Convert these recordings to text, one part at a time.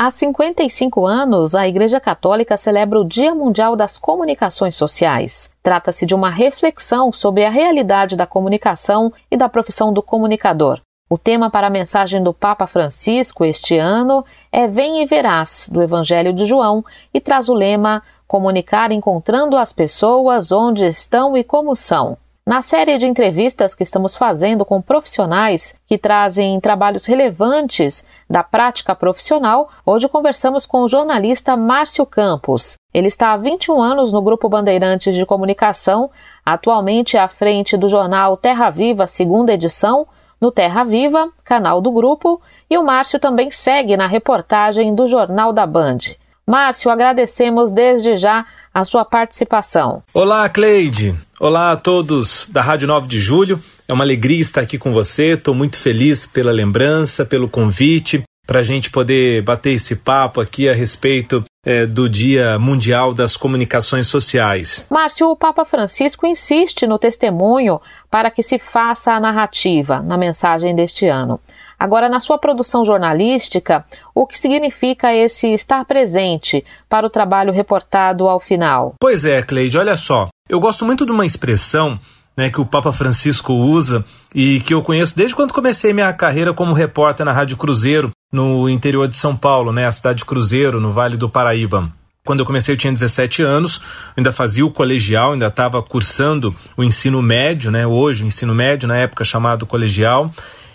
Há 55 anos, a Igreja Católica celebra o Dia Mundial das Comunicações Sociais. Trata-se de uma reflexão sobre a realidade da comunicação e da profissão do comunicador. O tema para a mensagem do Papa Francisco este ano é Vem e Verás, do Evangelho de João, e traz o lema Comunicar encontrando as pessoas onde estão e como são. Na série de entrevistas que estamos fazendo com profissionais que trazem trabalhos relevantes da prática profissional, hoje conversamos com o jornalista Márcio Campos. Ele está há 21 anos no Grupo Bandeirantes de Comunicação, atualmente à frente do jornal Terra Viva, segunda edição, no Terra Viva, canal do grupo, e o Márcio também segue na reportagem do Jornal da Band. Márcio, agradecemos desde já a sua participação. Olá, Cleide. Olá a todos da Rádio 9 de Julho. É uma alegria estar aqui com você. Estou muito feliz pela lembrança, pelo convite, para a gente poder bater esse papo aqui a respeito é, do Dia Mundial das Comunicações Sociais. Márcio, o Papa Francisco insiste no testemunho para que se faça a narrativa na mensagem deste ano. Agora, na sua produção jornalística, o que significa esse estar presente para o trabalho reportado ao final? Pois é, Cleide, olha só. Eu gosto muito de uma expressão né, que o Papa Francisco usa e que eu conheço desde quando comecei minha carreira como repórter na Rádio Cruzeiro, no interior de São Paulo, né, a cidade de Cruzeiro, no Vale do Paraíba. Quando eu comecei, eu tinha 17 anos, ainda fazia o colegial, ainda estava cursando o ensino médio, né? Hoje, o ensino médio, na época chamado colegial.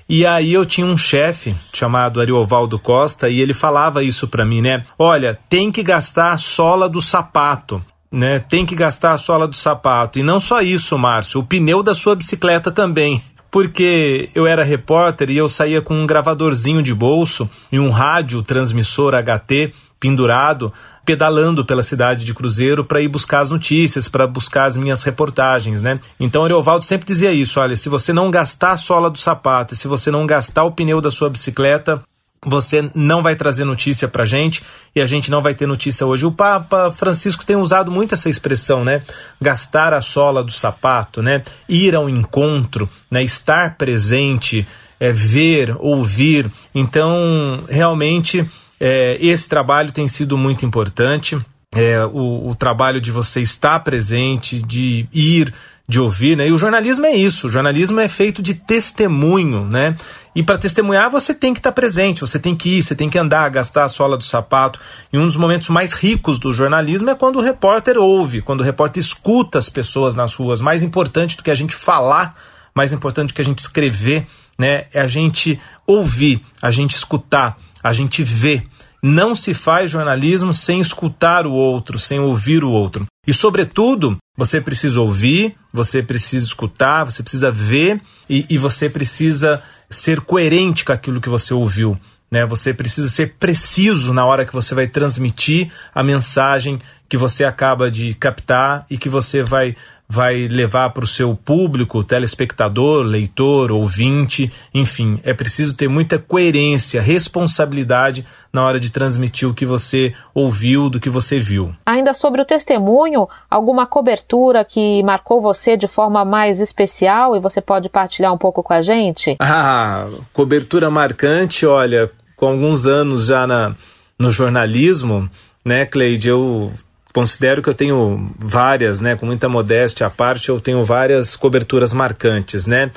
E aí eu tinha um chefe chamado Ariovaldo Costa e ele falava isso para mim, né? Olha, tem que gastar a sola do sapato. Né, tem que gastar a sola do sapato. E não só isso, Márcio, o pneu da sua bicicleta também porque eu era repórter e eu saía com um gravadorzinho de bolso e um rádio transmissor HT pendurado, pedalando pela cidade de Cruzeiro para ir buscar as notícias, para buscar as minhas reportagens, né? Então Ariovaldo sempre dizia isso: olha, se você não gastar a sola do sapato, se você não gastar o pneu da sua bicicleta, você não vai trazer notícia para gente e a gente não vai ter notícia hoje. O Papa Francisco tem usado muito essa expressão, né? Gastar a sola do sapato, né? Ir ao encontro, né? Estar presente, é, ver, ouvir. Então, realmente é, esse trabalho tem sido muito importante. É, o, o trabalho de você estar presente, de ir, de ouvir, né? E o jornalismo é isso. O jornalismo é feito de testemunho, né? E para testemunhar você tem que estar presente, você tem que ir, você tem que andar, gastar a sola do sapato. E um dos momentos mais ricos do jornalismo é quando o repórter ouve, quando o repórter escuta as pessoas nas ruas. Mais importante do que a gente falar, mais importante do que a gente escrever, né? É a gente ouvir, a gente escutar, a gente ver. Não se faz jornalismo sem escutar o outro, sem ouvir o outro. E, sobretudo, você precisa ouvir, você precisa escutar, você precisa ver e, e você precisa ser coerente com aquilo que você ouviu. Né? Você precisa ser preciso na hora que você vai transmitir a mensagem que você acaba de captar e que você vai vai levar para o seu público, telespectador, leitor, ouvinte, enfim, é preciso ter muita coerência, responsabilidade na hora de transmitir o que você ouviu, do que você viu. Ainda sobre o testemunho, alguma cobertura que marcou você de forma mais especial e você pode partilhar um pouco com a gente? Ah, cobertura marcante, olha, com alguns anos já na, no jornalismo, né, Cleide, eu considero que eu tenho várias, né, com muita modéstia à parte, eu tenho várias coberturas marcantes, né?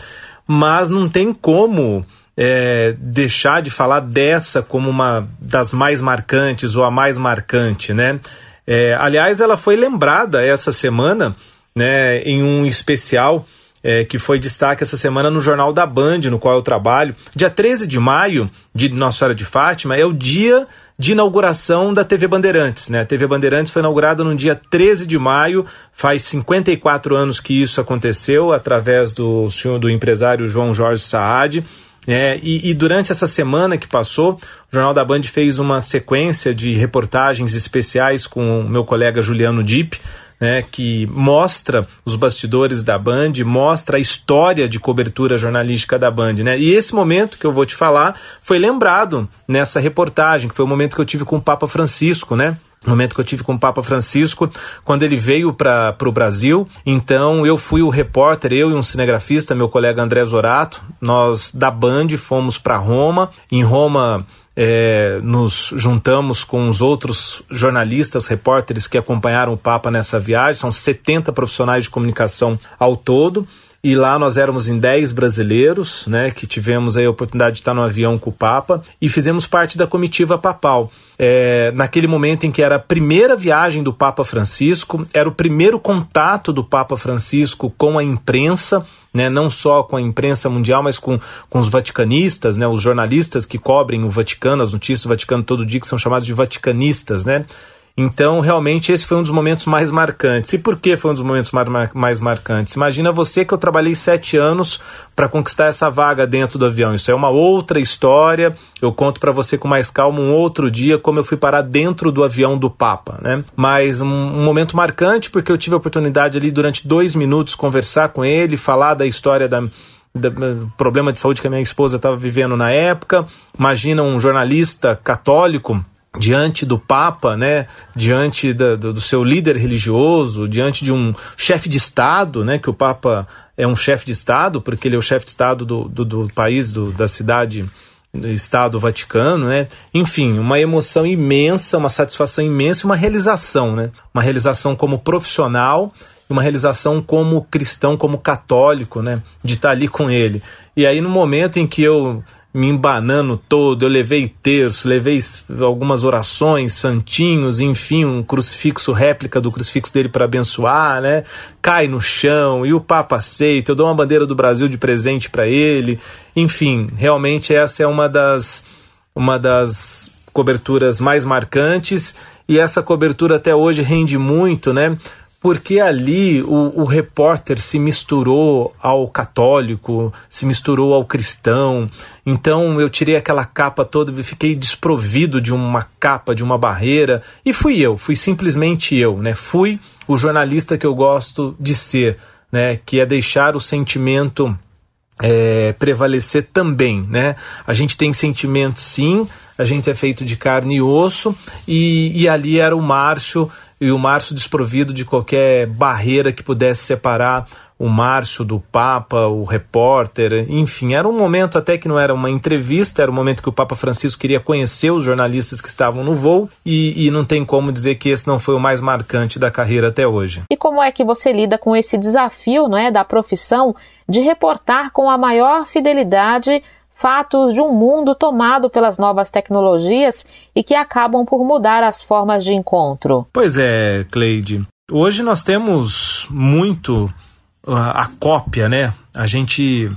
Mas não tem como é, deixar de falar dessa como uma das mais marcantes ou a mais marcante, né? É, aliás, ela foi lembrada essa semana, né, em um especial é, que foi destaque essa semana no Jornal da Band, no qual eu trabalho. Dia 13 de maio, de Nossa Senhora de Fátima, é o dia de inauguração da TV Bandeirantes. Né? A TV Bandeirantes foi inaugurada no dia 13 de maio, faz 54 anos que isso aconteceu, através do senhor do empresário João Jorge Saad. É, e, e, durante essa semana que passou, o Jornal da Band fez uma sequência de reportagens especiais com o meu colega Juliano Dipp, né, que mostra os bastidores da Band, mostra a história de cobertura jornalística da Band. Né? E esse momento que eu vou te falar foi lembrado nessa reportagem, que foi o momento que eu tive com o Papa Francisco, né? momento que eu tive com o Papa Francisco, quando ele veio para o Brasil. Então eu fui o repórter, eu e um cinegrafista, meu colega André Zorato, nós da Band fomos para Roma. Em Roma é, nos juntamos com os outros jornalistas, repórteres que acompanharam o Papa nessa viagem. São 70 profissionais de comunicação ao todo. E lá nós éramos em 10 brasileiros, né, que tivemos a oportunidade de estar no avião com o Papa e fizemos parte da comitiva papal. É, naquele momento em que era a primeira viagem do Papa Francisco, era o primeiro contato do Papa Francisco com a imprensa, né, não só com a imprensa mundial, mas com, com os vaticanistas, né, os jornalistas que cobrem o Vaticano, as notícias do Vaticano todo dia, que são chamados de vaticanistas, né? Então, realmente, esse foi um dos momentos mais marcantes. E por que foi um dos momentos mais marcantes? Imagina você que eu trabalhei sete anos para conquistar essa vaga dentro do avião. Isso é uma outra história. Eu conto para você com mais calma um outro dia como eu fui parar dentro do avião do Papa, né? Mas um, um momento marcante porque eu tive a oportunidade ali durante dois minutos conversar com ele, falar da história da do problema de saúde que a minha esposa estava vivendo na época. Imagina um jornalista católico diante do Papa, né, diante da, do, seu líder religioso, diante de um chefe de Estado, né, que o Papa é um chefe de Estado, porque ele é o chefe de Estado do, do, do país, do, da cidade, do Estado Vaticano, né, enfim, uma emoção imensa, uma satisfação imensa e uma realização, né, uma realização como profissional, uma realização como cristão, como católico, né, de estar ali com ele. E aí no momento em que eu me embanando todo, eu levei terço, levei algumas orações, santinhos, enfim, um crucifixo réplica do crucifixo dele para abençoar, né? Cai no chão e o Papa aceita, eu dou uma bandeira do Brasil de presente para ele. Enfim, realmente essa é uma das uma das coberturas mais marcantes e essa cobertura até hoje rende muito, né? Porque ali o, o, repórter se misturou ao católico, se misturou ao cristão. Então eu tirei aquela capa toda e fiquei desprovido de uma capa, de uma barreira, e fui eu, fui simplesmente eu, né? Fui o jornalista que eu gosto de ser, né? Que é deixar o sentimento é, prevalecer também, né? A gente tem sentimento sim, a gente é feito de carne e osso, e, e ali era o Márcio e o Márcio desprovido de qualquer barreira que pudesse separar o Márcio do Papa, o repórter, enfim, era um momento até que não era uma entrevista, era um momento que o Papa Francisco queria conhecer os jornalistas que estavam no voo e, e não tem como dizer que esse não foi o mais marcante da carreira até hoje. E como é que você lida com esse desafio, não é, da profissão de reportar com a maior fidelidade fatos de um mundo tomado pelas novas tecnologias e que acabam por mudar as formas de encontro. Pois é, Cleide. Hoje nós temos muito a, a cópia, né? A gente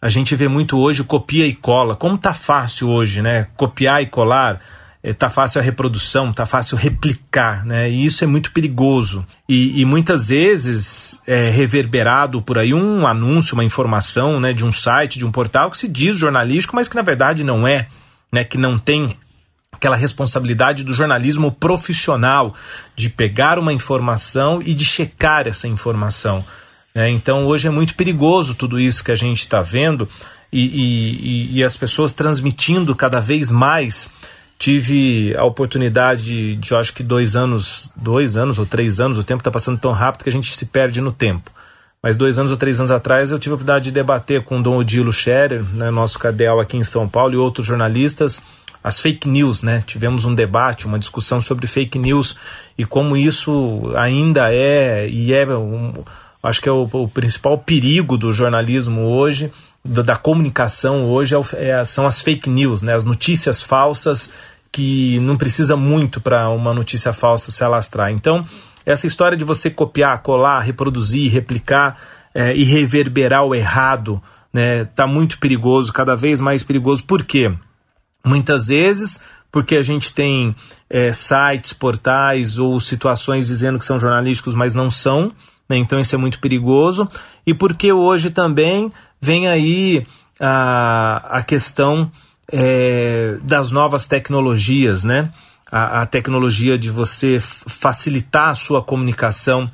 a gente vê muito hoje copia e cola. Como tá fácil hoje, né? Copiar e colar está é, fácil a reprodução, está fácil replicar, né? E isso é muito perigoso. E, e muitas vezes é reverberado por aí um anúncio, uma informação, né, de um site, de um portal que se diz jornalístico, mas que na verdade não é, né? Que não tem aquela responsabilidade do jornalismo profissional de pegar uma informação e de checar essa informação. Né? Então hoje é muito perigoso tudo isso que a gente está vendo e, e, e as pessoas transmitindo cada vez mais tive a oportunidade de, de, acho que dois anos, dois anos ou três anos, o tempo está passando tão rápido que a gente se perde no tempo. Mas dois anos ou três anos atrás eu tive a oportunidade de debater com o Dom Odilo Scherer, né, nosso cardeal aqui em São Paulo, e outros jornalistas, as fake news, né? Tivemos um debate, uma discussão sobre fake news e como isso ainda é e é um, acho que é o, o principal perigo do jornalismo hoje, da, da comunicação hoje é, é, são as fake news, né? As notícias falsas que não precisa muito para uma notícia falsa se alastrar. Então, essa história de você copiar, colar, reproduzir, replicar é, e reverberar o errado, né, tá muito perigoso, cada vez mais perigoso. Por quê? Muitas vezes porque a gente tem é, sites, portais ou situações dizendo que são jornalísticos, mas não são, né, então isso é muito perigoso. E porque hoje também vem aí a, a questão é, das novas tecnologias, né? A, a, tecnologia de você facilitar a sua comunicação,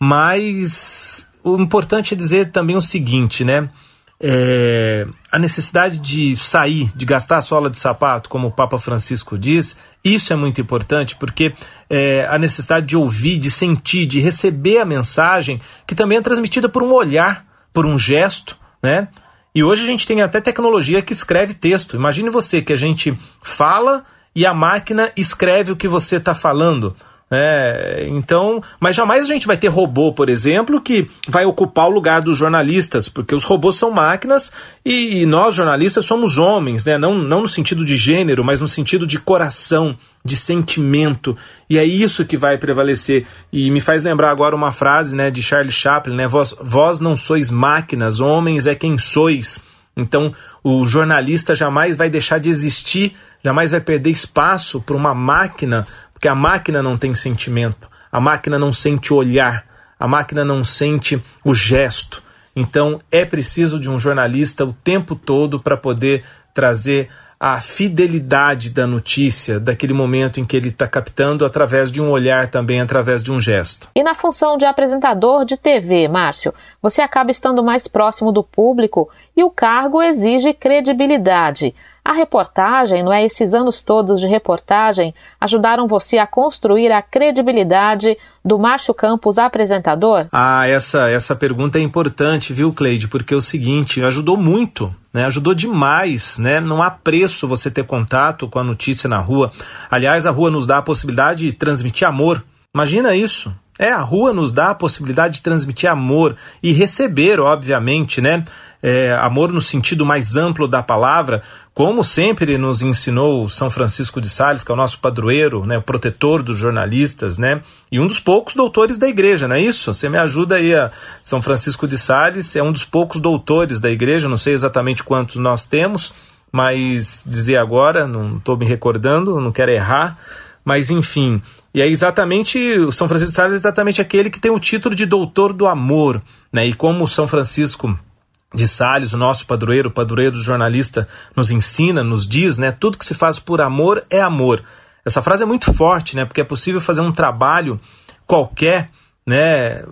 mas o importante é dizer também o seguinte, né? É, a necessidade de sair, de gastar a sola de sapato, como o Papa Francisco diz, isso é muito importante porque é, a necessidade de ouvir, de sentir, de receber a mensagem que também é transmitida por um olhar, por um gesto, né? E hoje a gente tem até tecnologia que escreve texto. Imagine você que a gente fala e a máquina escreve o que você está falando. É, então, mas jamais a gente vai ter robô, por exemplo, que vai ocupar o lugar dos jornalistas, porque os robôs são máquinas e, e, nós, jornalistas, somos homens, né? não, não no sentido de gênero, mas no sentido de coração, de sentimento. E é isso que vai prevalecer. E me faz lembrar agora uma frase né, de Charles Chaplin: né? vós, vós não sois máquinas, homens é quem sois. Então, o jornalista jamais vai deixar de existir, jamais vai perder espaço para uma máquina porque a máquina não tem sentimento, a máquina não sente olhar, a máquina não sente o gesto. Então é preciso de um jornalista o tempo todo para poder trazer a fidelidade da notícia, daquele momento em que ele está captando, através de um olhar também, através de um gesto. E na função de apresentador de TV, Márcio, você acaba estando mais próximo do público e o cargo exige credibilidade. A reportagem, não é? Esses anos todos de reportagem ajudaram você a construir a credibilidade do Márcio Campos apresentador? Ah, essa, essa pergunta é importante, viu, Cleide? Porque é o seguinte, ajudou muito, né? Ajudou demais, né? Não há preço você ter contato com a notícia na rua. Aliás, a rua nos dá a possibilidade de transmitir amor. Imagina isso. É, a rua nos dá a possibilidade de transmitir amor e receber, obviamente, né? É, amor no sentido mais amplo da palavra, como sempre nos ensinou São Francisco de Sales, que é o nosso padroeiro, né, o protetor dos jornalistas, né, e um dos poucos doutores da igreja, não é isso? Você me ajuda aí, a São Francisco de Sales é um dos poucos doutores da igreja, não sei exatamente quantos nós temos, mas dizer agora, não estou me recordando, não quero errar, mas enfim, e é exatamente, o São Francisco de Sales é exatamente aquele que tem o título de doutor do amor, né, e como São Francisco de Sales, o nosso padroeiro, o padroeiro jornalista, nos ensina, nos diz, né? Tudo que se faz por amor é amor. Essa frase é muito forte, né? Porque é possível fazer um trabalho qualquer, né?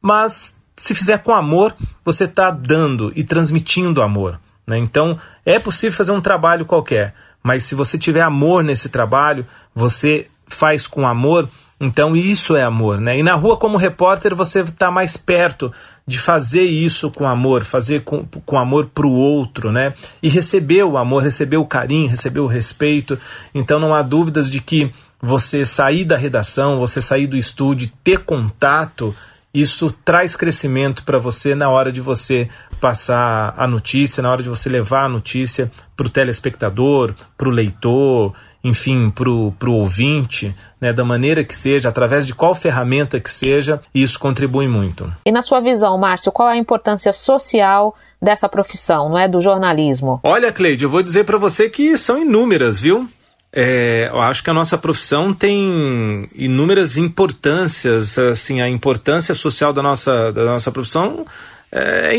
Mas se fizer com amor, você está dando e transmitindo amor. Né? Então é possível fazer um trabalho qualquer, mas se você tiver amor nesse trabalho, você faz com amor, então isso é amor, né? E na rua como repórter você está mais perto de fazer isso com amor, fazer com, com amor para o outro, né? E receber o amor, receber o carinho, receber o respeito. Então não há dúvidas de que você sair da redação, você sair do estúdio, ter contato, isso traz crescimento para você na hora de você passar a notícia, na hora de você levar a notícia para o telespectador, para o leitor, enfim, para o ouvinte, né, da maneira que seja, através de qual ferramenta que seja, isso contribui muito. E na sua visão, Márcio, qual é a importância social dessa profissão, não é, do jornalismo? Olha, Cleide, eu vou dizer para você que são inúmeras, viu? É, eu acho que a nossa profissão tem inúmeras importâncias, assim, a importância social da nossa, da nossa profissão é,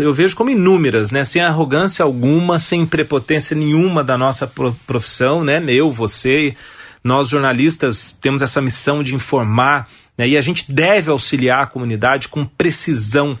eu vejo como inúmeras, né? Sem arrogância alguma, sem prepotência nenhuma da nossa profissão, né? Eu, você, nós jornalistas temos essa missão de informar, né? e a gente deve auxiliar a comunidade com precisão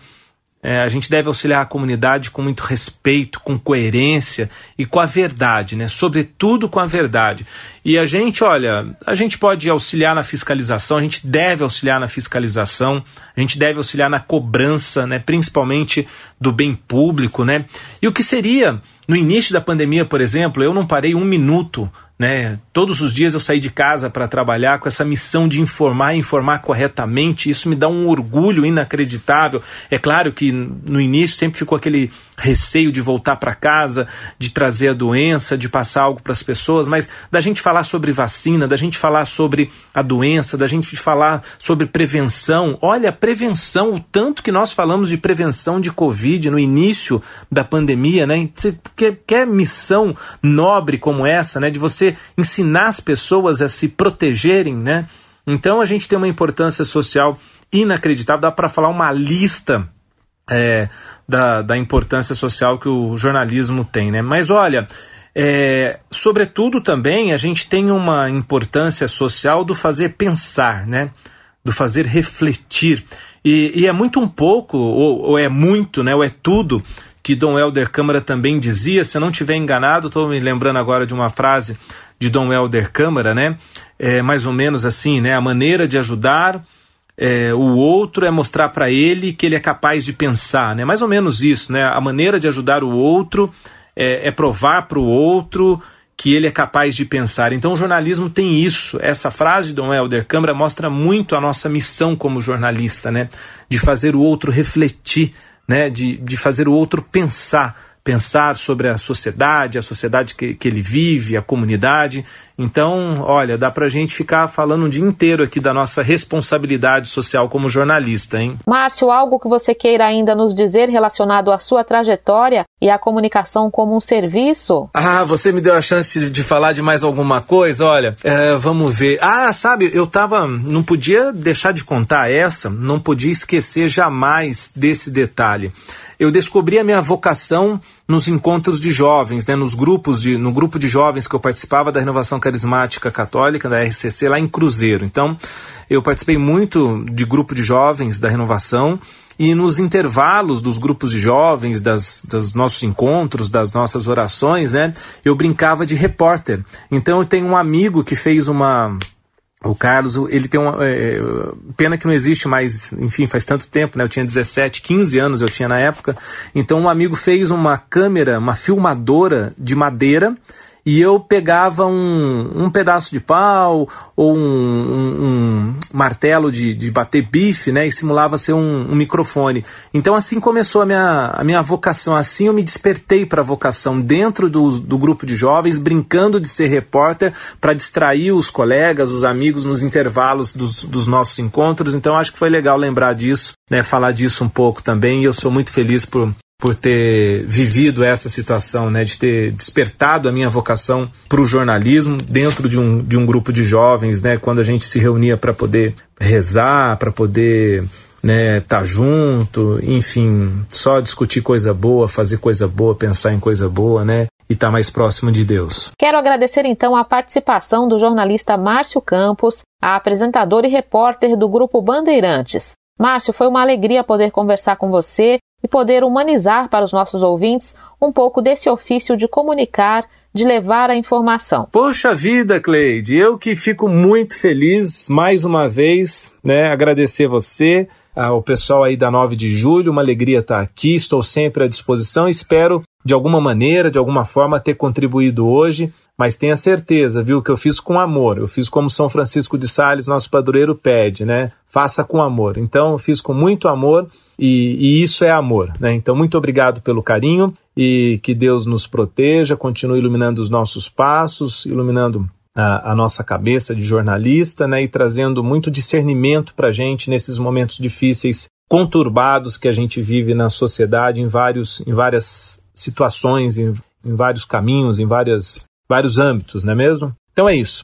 é, a gente deve auxiliar a comunidade com muito respeito, com coerência e com a verdade, né? Sobretudo com a verdade. E a gente, olha, a gente pode auxiliar na fiscalização, a gente deve auxiliar na fiscalização, a gente deve auxiliar na cobrança, né? Principalmente do bem público, né? E o que seria no início da pandemia, por exemplo, eu não parei um minuto né? Todos os dias eu saí de casa para trabalhar com essa missão de informar e informar corretamente. Isso me dá um orgulho inacreditável. É claro que no início sempre ficou aquele receio de voltar para casa, de trazer a doença, de passar algo para as pessoas, mas da gente falar sobre vacina, da gente falar sobre a doença, da gente falar sobre prevenção. Olha, prevenção, o tanto que nós falamos de prevenção de Covid no início da pandemia, né? Quer, quer missão nobre como essa, né? De você ensinar as pessoas a se protegerem, né? Então a gente tem uma importância social inacreditável. Dá para falar uma lista é, da, da importância social que o jornalismo tem, né? Mas olha, é, sobretudo também a gente tem uma importância social do fazer pensar, né? Do fazer refletir. E, e é muito um pouco, ou, ou, é muito, né? Ou é tudo que Dom Helder Câmara também dizia, se eu não estiver enganado, estou me lembrando agora de uma frase de Dom Helder Câmara, né? É mais ou menos assim, né? A maneira de ajudar é, o outro é mostrar para ele que ele é capaz de pensar, né? Mais ou menos isso, né? A maneira de ajudar o outro é, é provar para o outro que ele é capaz de pensar. Então o jornalismo tem isso. Essa frase de Dom Helder Câmara mostra muito a nossa missão como jornalista, né? De fazer o outro refletir, né? De, de fazer o outro pensar pensar sobre a sociedade, a sociedade que, que ele vive, a comunidade. Então, olha, dá para a gente ficar falando um dia inteiro aqui da nossa responsabilidade social como jornalista, hein? Márcio, algo que você queira ainda nos dizer relacionado à sua trajetória e à comunicação como um serviço? Ah, você me deu a chance de, de falar de mais alguma coisa? Olha, é, vamos ver. Ah, sabe, eu tava. Não podia deixar de contar essa, não podia esquecer jamais desse detalhe eu descobri a minha vocação nos encontros de jovens, né, nos grupos de, no grupo de jovens que eu participava da Renovação Carismática Católica, da RCC, lá em Cruzeiro. Então, eu participei muito de grupo de jovens da Renovação e nos intervalos dos grupos de jovens, das, dos nossos encontros, das nossas orações, né, eu brincava de repórter. Então, eu tenho um amigo que fez uma o Carlos, ele tem uma. É, pena que não existe mais, enfim, faz tanto tempo, né? Eu tinha 17, 15 anos eu tinha na época. Então um amigo fez uma câmera, uma filmadora de madeira e eu pegava um, um pedaço de pau ou um, um, um martelo de, de, bater bife, né, e simulava ser um, microfone. Então assim começou a minha, a minha vocação, assim eu me despertei para a vocação dentro do, do grupo de jovens, brincando de ser repórter para distrair os colegas, os amigos nos intervalos dos, dos nossos encontros. Então acho que foi legal lembrar disso, né, falar disso um pouco também. E eu sou muito feliz por por ter vivido essa situação, né, de ter despertado a minha vocação para o jornalismo dentro de um, de um grupo de jovens, né, quando a gente se reunia para poder rezar, para poder né, tá junto, enfim, só discutir coisa boa, fazer coisa boa, pensar em coisa boa, né, e tá mais próximo de Deus. Quero agradecer então a participação do jornalista Márcio Campos, a apresentador e repórter do grupo Bandeirantes. Márcio, foi uma alegria poder conversar com você e poder humanizar para os nossos ouvintes um pouco desse ofício de comunicar, de levar a informação. Poxa vida, Cleide, eu que fico muito feliz mais uma vez, né? Agradecer você, ao pessoal aí da 9 de julho, uma alegria estar aqui, estou sempre à disposição, espero de alguma maneira, de alguma forma ter contribuído hoje mas tenha certeza, viu, que eu fiz com amor. Eu fiz como São Francisco de Sales, nosso padroeiro, pede, né? Faça com amor. Então, eu fiz com muito amor e, e isso é amor, né? Então, muito obrigado pelo carinho e que Deus nos proteja, continue iluminando os nossos passos, iluminando a, a, nossa cabeça de jornalista, né, e trazendo muito discernimento para a gente nesses momentos difíceis, conturbados que a gente vive na sociedade, em, vários, em várias situações, em, em vários caminhos, em várias vários âmbitos, não é mesmo? Então é isso.